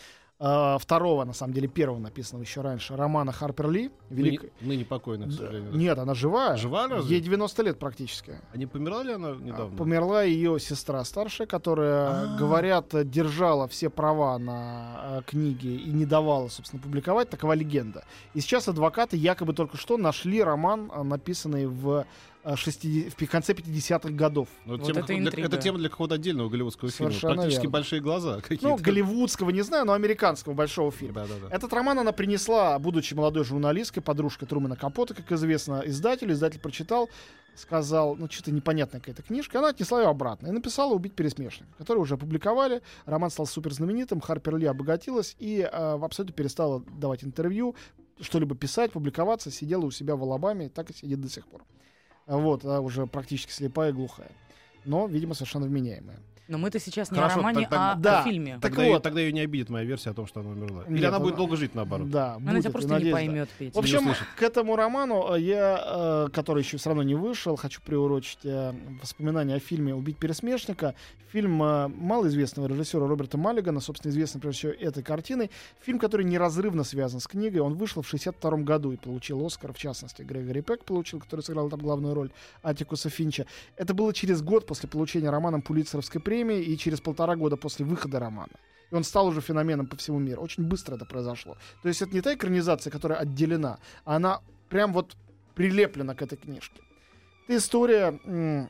а, второго, на самом деле, первого написанного еще раньше, романа Харпер Ли. велик- Ныне, ныне покойная, к Да, сожалению. Нет, она живая. Жива разве? Ей 90 лет практически. А не померла ли она А, недавно? Померла ее сестра старшая, которая, А. говорят, держала все права на э, книги и не давала, собственно, публиковать. Такова легенда. И сейчас адвокаты якобы только что нашли роман, написанный в 60 в конце 50-х годов. Ну, Вот тема, это для- это тема для какого-то отдельного голливудского фильма. Совершенно Практически верно. большие глаза какие-то. Ну, голливудского, не знаю, но американского большого фильма. Да, да, да. Этот роман она принесла, будучи молодой журналисткой, подружкой Трумана Капота, как известно, издателю. Издатель прочитал, сказал, ну, что-то непонятная какая-то книжка. Она отнесла ее обратно и написала «Убить пересмешника», который уже опубликовали. Роман стал супер знаменитым, Харпер Ли обогатилась и э, абсолютно перестала давать интервью, что-либо писать, публиковаться, сидела у себя в Алабаме, и так и сидит до сих пор. Вот, она уже практически слепая и глухая. Но, видимо, совершенно вменяемая. Но мы-то сейчас не Хорошо, о романе, тогда- а да. о фильме. Так Тогда, ее, вот. тогда ее не обидит моя версия о том, что она умерла. Или Нет, она будет она- долго жить, наоборот. Да, Она будет, тебя просто надеюсь, не да. поймет, Петя. В общем, к этому роману э, я, э, который еще все равно не вышел, хочу приурочить э, воспоминания о фильме «Убить пересмешника». Фильм малоизвестного режиссера Роберта Маллигана, собственно, известный прежде всего этой картиной. Фильм, который неразрывно связан с книгой. Он вышел в 62 году и получил Оскар, в частности, Грегори Пек получил, который сыграл там главную роль Атикуса Финча. Это было через год после получения романом Пулитцеровской премии и через полтора года после выхода романа. И он стал уже феноменом по всему миру. Очень быстро это произошло. То есть это не та экранизация, которая отделена, а она прям вот прилеплена к этой книжке. Это история,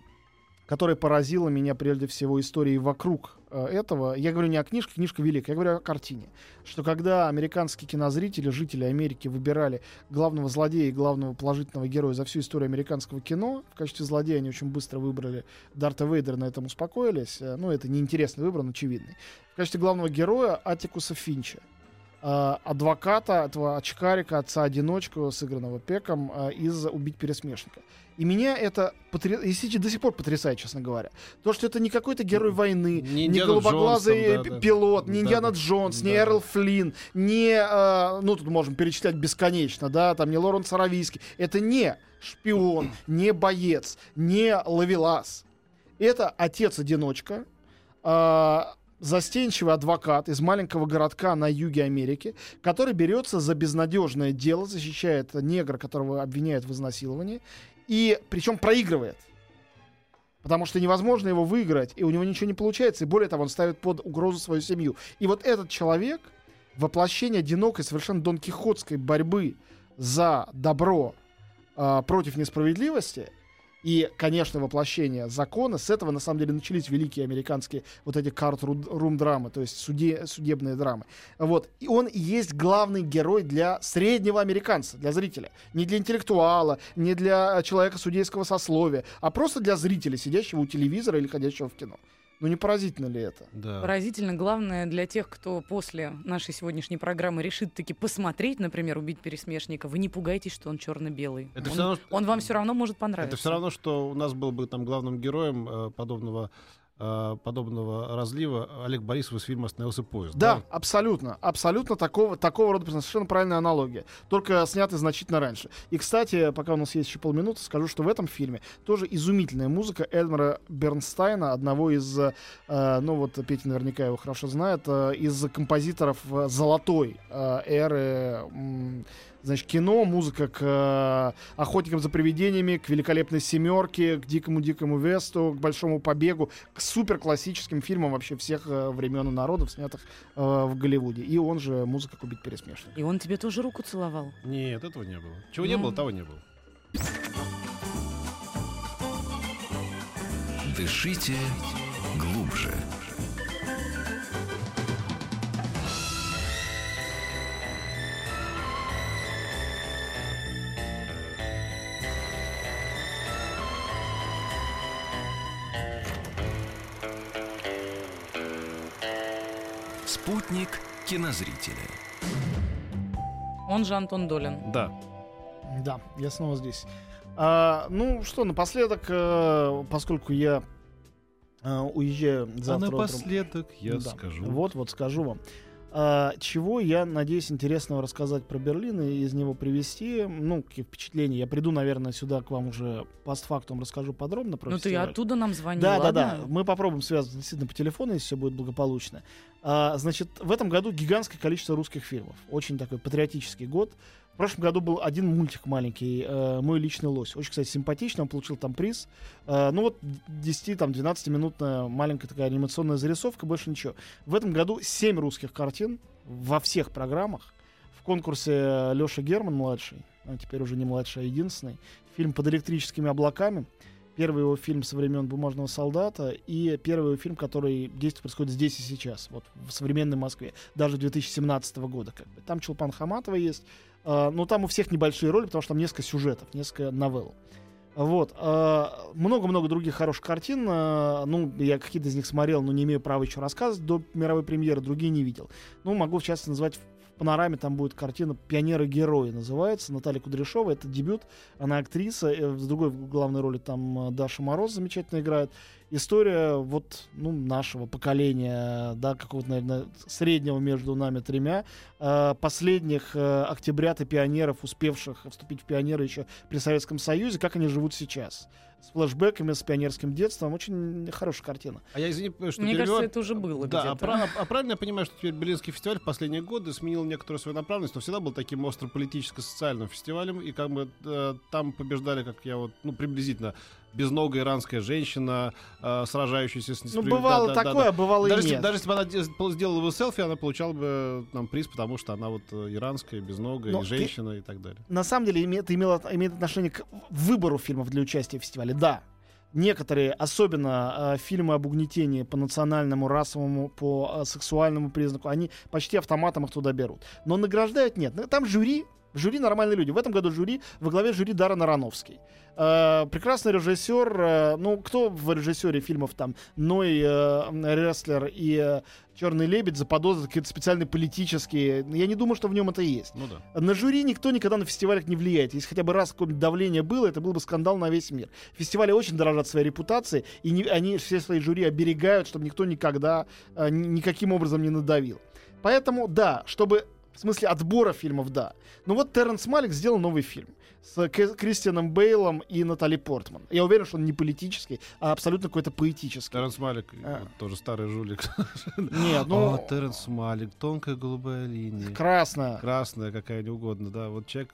которая поразила меня прежде всего историей вокруг этого. Я говорю не о книжке, книжка великая, я говорю о картине. Что когда американские кинозрители, жители Америки выбирали главного злодея и главного положительного героя за всю историю американского кино, в качестве злодея они очень быстро выбрали Дарта Вейдера, на этом успокоились. Э, Ну, это неинтересный выбор, но очевидный. В качестве главного героя Атикуса Финча э, адвоката, этого очкарика, отца-одиночку, сыгранного Пеком, э, из «Убить пересмешника». И меня это потр... и до сих пор потрясает, честно говоря. То, что это не какой-то герой войны, Не не, голубоглазый Джонс там, да, да. пилот, не Да, Индиана да. Джонс, не Да. Эрл Флинн, не, э, ну тут можем перечислять бесконечно, да, там не Лоренс Аравийский. Это не шпион, не боец, не ловелас. Это отец-одиночка, э, застенчивый адвокат из маленького городка на юге Америки, который берется за безнадежное дело, защищает негра, которого обвиняют в изнасиловании, и причем проигрывает. Потому что невозможно его выиграть, и у него ничего не получается, и более того, он ставит под угрозу свою семью. И вот этот человек, воплощение одинокой, совершенно донкихотской борьбы за добро а, против несправедливости, и, конечно, воплощение закона, с этого, на самом деле, начались великие американские вот эти карт-рум драмы, то есть суде, судебные драмы. Вот. И он есть главный герой для среднего американца, для зрителя. Не для интеллектуала, не для человека судейского сословия, а просто для зрителя, сидящего у телевизора или ходящего в кино. Ну не поразительно ли это? Да. Поразительно. Главное для тех, кто после нашей сегодняшней программы решит таки посмотреть, например, «Убить пересмешника», вы не пугайтесь, что он черно-белый. Это он, всё равно, он вам все равно может понравиться. Это все равно, что у нас был бы там главным героем э, подобного, э, подобного разлива Олег Борисов из фильма «Остановился поезд». Да, абсолютно. Абсолютно такого, такого рода. Совершенно правильная аналогия. Только снятый значительно раньше. И, кстати, пока у нас есть еще полминуты, скажу, что в этом фильме тоже изумительная музыка Эдмара Бернстайна, одного из, э, ну вот Петя наверняка его хорошо знает, э, из композиторов э, золотой э, эры м, значит, кино, музыка к э, охотникам за привидениями, к великолепной семерке, к дикому-дикому Весту, к большому побегу, к супер классическим фильмам вообще всех э, времен и народов, снятых э, в Голливуде. И он же музыка кубить пересмешник. И он тебе тоже руку целовал. Нет, этого не было. Чего не Ну. было, того не было. Дышите глубже. Спутник кинозрителя. Он же Антон Долин. Да. Да, я снова здесь. А, ну что, напоследок, э, поскольку я э, уезжаю завтра а утром- напоследок я Да. скажу. Вот, вот скажу вам. А, чего я надеюсь интересного рассказать про Берлин и из него привести. Ну, какие впечатления. Я приду, наверное, сюда к вам уже постфактум расскажу подробно про Ну ты оттуда нам звонил, Да, да, да. Мы попробуем связаться действительно по телефону, если все будет благополучно. А, значит, в этом году гигантское количество русских фильмов. Очень такой патриотический год. Прошлом году был один мультик маленький, э, «Мой личный лось». Очень, кстати, симпатично, он получил там приз. Э, ну вот 10-12-минутная маленькая такая анимационная зарисовка, больше ничего. В этом году 7 русских картин во всех программах. В конкурсе Леша Герман младший, а теперь уже не младший, а единственный. Фильм «Под электрическими облаками». Первый его фильм со времен «Бумажного солдата» и первый его фильм, который действие происходит здесь и сейчас, вот в современной Москве, даже 2017 года. Как бы. Там Чулпан Хаматова есть, э, но там у всех небольшие роли, потому что там несколько сюжетов, несколько новелл. Вот. а, Много-много других хороших картин. а, Ну, я какие-то из них смотрел, но не имею права еще рассказывать до мировой премьеры, другие не видел. Ну, могу, в частности, назвать панораме там будет картина «Пионеры-герои» называется. Наталья Кудряшова. Это дебют. Она актриса. э, В другой главной роли там э, Даша Мороз замечательно играет. История вот, ну, нашего поколения, да, какого-то, наверное, среднего между нами тремя. э, Последних октябрят и пионеров, успевших вступить в пионеры еще при Советском Союзе, как они живут сейчас. С флэшбэками, с пионерским детством. Очень хорошая картина. А я извини, что Мне перебиваю. кажется, это уже было Да, а, прав- а правильно я понимаю, что теперь Берлинский фестиваль в последние годы сменил некоторую свою направленность, но всегда был таким остро-политическо-социальным фестивалем, и как бы э, там побеждали, как я вот, ну, приблизительно, безногая иранская женщина, э, сражающаяся с Ну, несправед- бывало да, да, да, такое, да. а бывало Даже и если, нет. даже если бы она сделала бы селфи, она получала бы нам приз, потому что она вот э, иранская, безногая, Но и ты- женщина и так далее. на самом деле это имело, имеет отношение к выбору фильмов для участия в фестивале. Да, некоторые, особенно э, фильмы об угнетении по национальному, расовому, по э, сексуальному признаку, они почти автоматом их туда берут. Но награждают нет. Ну, Там жюри, жюри нормальные люди. В этом году жюри, во главе жюри Даррен Аронофский. Э, прекрасный режиссер. э, ну, кто в режиссере фильмов там Ной, э, Рестлер и э, Черный лебедь заподозрит какие-то специальные политические. Я не думаю, что в нем это есть. Ну да. На жюри никто никогда на фестивалях не влияет. Если хотя бы раз какое-нибудь давление было, это был бы скандал на весь мир. Фестивали очень дорожат своей репутацией, и не- они все свои жюри оберегают, чтобы никто никогда э, ни- никаким образом не надавил. Поэтому, да, чтобы... В смысле отбора фильмов, да. Но вот Терренс Малик сделал новый фильм с Кристианом Бейлом и Натали Портман. Я уверен, что он не политический, а абсолютно какой-то поэтический. Терренс Малик, А. вот тоже старый жулик. Нет, ну, О, Терренс Малик, тонкая голубая линия. красно. Красная какая не угодно, да. Вот человек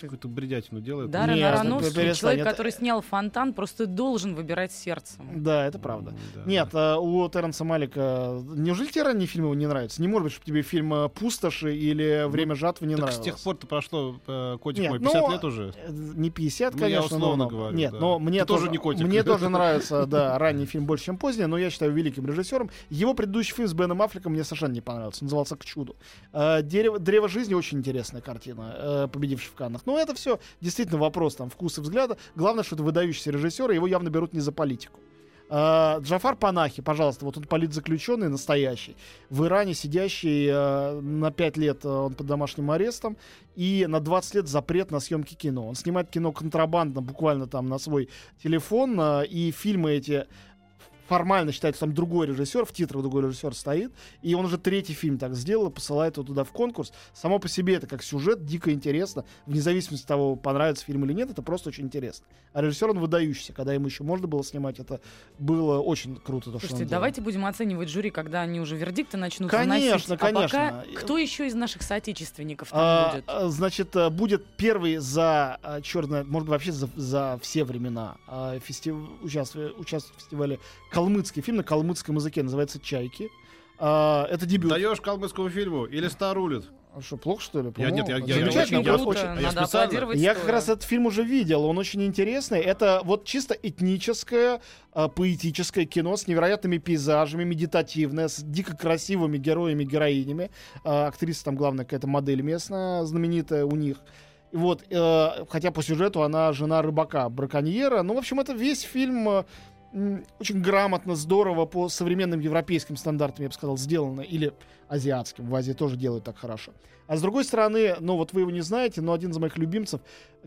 какую-то бредятину делает. Даррен Нет, Аронофский, человек, который снял фонтан, просто должен выбирать сердцем. Да, это правда. Да, Нет, да. а, у Терренса Малика... Неужели тебе ранние фильмы не нравятся? Не может быть, чтобы тебе фильм э, «Пустоши» или «Время жатвы» не Так нравился. с тех пор-то прошло, э, котик Нет, мой, ну, 50 лет уже. Э, Не 50, Ну, я конечно, условно но... говорю, Нет, да. но мне Ты тоже тоже, не котик. Мне тоже нравится, да, ранний фильм больше, чем поздний, но я считаю великим режиссером. Его предыдущий фильм с Беном Аффлеком мне совершенно не понравился. Назывался «К чуду». Э, «Дерево, «Древо жизни» очень интересная картина, э, победившая в Каннах. Но это все действительно вопрос там вкуса и взгляда. Главное, что это выдающийся режиссер, и его явно берут не за политику. Э, Джафар Панахи, пожалуйста, вот он политзаключенный настоящий, в Иране сидящий э, на 5 лет э, он под домашним арестом и на 20 лет запрет на съемки кино. Он снимает кино контрабандно, буквально там на свой телефон, и фильмы эти формально считается там другой режиссер, в титрах другой режиссер стоит, и он уже третий фильм так сделал, посылает его туда в конкурс. Само по себе это как сюжет, дико интересно, вне зависимости от того, понравится фильм или нет, это просто очень интересно. А режиссер он выдающийся, когда ему еще можно было снимать, это было очень круто. То, что Слушайте, делал. давайте будем оценивать жюри, когда они уже вердикты начнут Конечно, выносить. А конечно. пока кто еще из наших соотечественников там А, будет? а, значит, а, будет первый за а, черт знает, может быть, вообще за, за все времена а, фести... участвует, участвует в фестивале калмыцкий фильм на калмыцком языке, называется «Чайки». А, это дебют. Даешь калмыцкому фильму или старулит? А Что, плохо, что ли? Я- нет, я- я- очень я- очень- я специально- Я как раз этот фильм уже видел, он очень интересный. Это вот чисто этническое, а, поэтическое кино с невероятными пейзажами, медитативное, с дико красивыми героями, героинями. А, актриса там главная какая-то модель местная, знаменитая у них. И Вот, э, хотя по сюжету она жена рыбака, браконьера. Ну, в общем, это весь фильм э, очень грамотно, здорово по современным европейским стандартам, я бы сказал, сделано. Или азиатским. В Азии тоже делают так хорошо. А с другой стороны, ну вот вы его не знаете, но один из моих любимцев,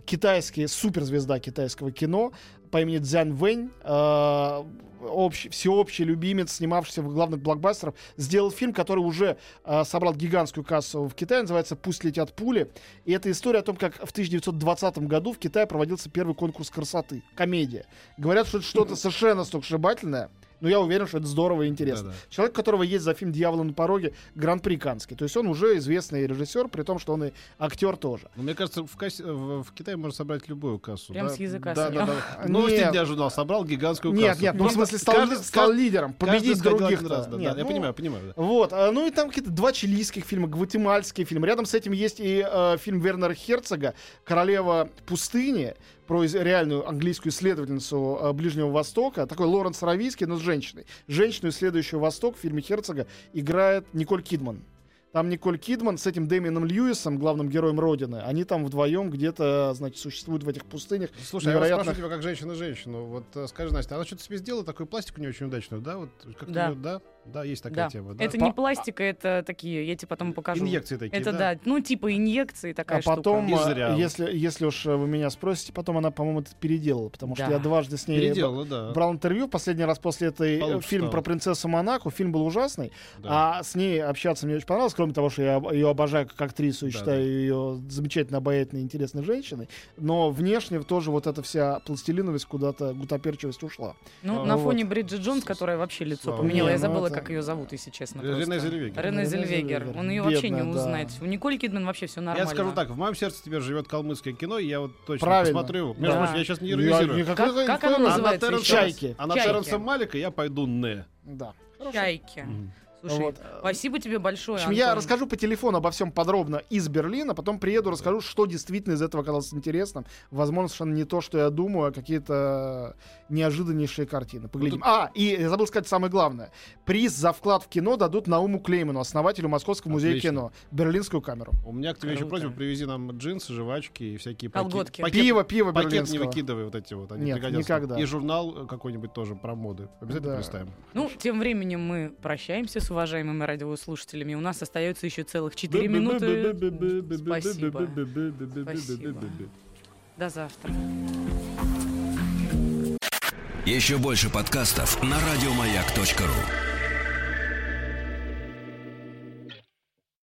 китайский, суперзвезда китайского кино по имени Цзян Вэнь, э, общий, всеобщий любимец, снимавшийся в главных блокбастерах, сделал фильм, который уже э, собрал гигантскую кассу в Китае, называется «Пусть летят пули». И это история о том, как в 1920 году в Китае проводился первый конкурс красоты, комедия. Говорят, что это что-то совершенно сногсшибательное. Но я уверен, что это здорово и интересно. Да-да. Человек, у которого есть за фильм «Дьявол на пороге» гран-при Каннский. То есть он уже известный режиссер, при том, что он и актер тоже. Ну, мне кажется, в, кассе- в, в Китае можно собрать любую кассу. Прям да? с языка Да, да, снял. да. Новости Нет. дня журнал собрал гигантскую Нет, кассу. нет, ну в смысле стал, каждый- стал лидером, победить других. раз, да, да, я понимаю, понимаю. да. Вот, а, ну и там какие-то два чилийских фильма, гватемальский фильм. Рядом с этим есть и э, фильм Вернера Херцога «Королева пустыни», про реальную английскую исследовательницу э, Ближнего Востока. Такой Лоренс Равийский, но с женщиной. Женщину, исследующую Восток в фильме Херцога играет Николь Кидман. Там Николь Кидман с этим Дэмианом Льюисом, главным героем Родины, они там вдвоем где-то, значит, существуют в этих пустынях. Слушай, я вот Невероятно. спрашиваю тебя как женщина-женщину. Вот э, скажи, Настя, она что-то себе сделала, такую пластику не очень удачную, да? Вот как Да. да? Да, есть такая Да. тема. Да? Это не пластика, это такие, я тебе потом покажу. Инъекции такие, Это да? да, ну типа инъекции такая а потом, штука. Э, зря. если, если уж вы меня спросите, потом она, по-моему, это переделала, потому что Да. я дважды с ней Переделала, да. брал интервью последний раз после этой э, Получше фильм стало. про принцессу Монако. Фильм был ужасный, Да. а с ней общаться мне очень понравилось, кроме того, что я ее обожаю как актрису и Да, считаю да. ее замечательно обаятельной, интересной женщиной. Но внешне тоже вот эта вся пластилиновость куда-то, гутоперчивость ушла. Ну, А, на вот. фоне Бриджит Джонс, которая вообще лицо Слава поменяла. богу. Я Не, забыла, это- как ее зовут, если честно. Рене просто. Зельвегер. Рене Зельвегер. Он ее вообще не да. узнает. У Николь Кидман вообще все нормально. Я скажу так, в моем сердце теперь живет калмыцкое кино, и я вот точно Правильно. посмотрю. Между Да. прочим, я сейчас не иронизирую. Как- как никакой- оно А на называется Терренса- еще раз? Чайки. А на Чайки. Терренса Малика я пойду не. Да. Чайки. Слушай, Вот. спасибо тебе большое, В общем, я Антон. расскажу по телефону обо всем подробно из Берлина, потом приеду, расскажу, что действительно из этого оказалось интересным. Возможно, совершенно не то, что я думаю, а какие-то неожиданнейшие картины. Поглядим. Ну, тут- А, и я забыл сказать самое главное. Приз за вклад в кино дадут Науму Клейману, основателю Московского музея Отлично. кино. Берлинскую камеру. У меня к тебе еще просьба, привези нам джинсы, жвачки и всякие Колготки. пакет- Пиво, пиво Пакет не берлинского. выкидывай вот эти вот, они Нет, пригодятся. никогда. И журнал какой-нибудь тоже про моды. Обязательно Да. представим. Ну, тем временем мы прощаемся с уважаемыми радиослушателями. У нас остается еще целых 4 минуты. Спасибо. До завтра. Еще больше подкастов на радиомаяк.ру.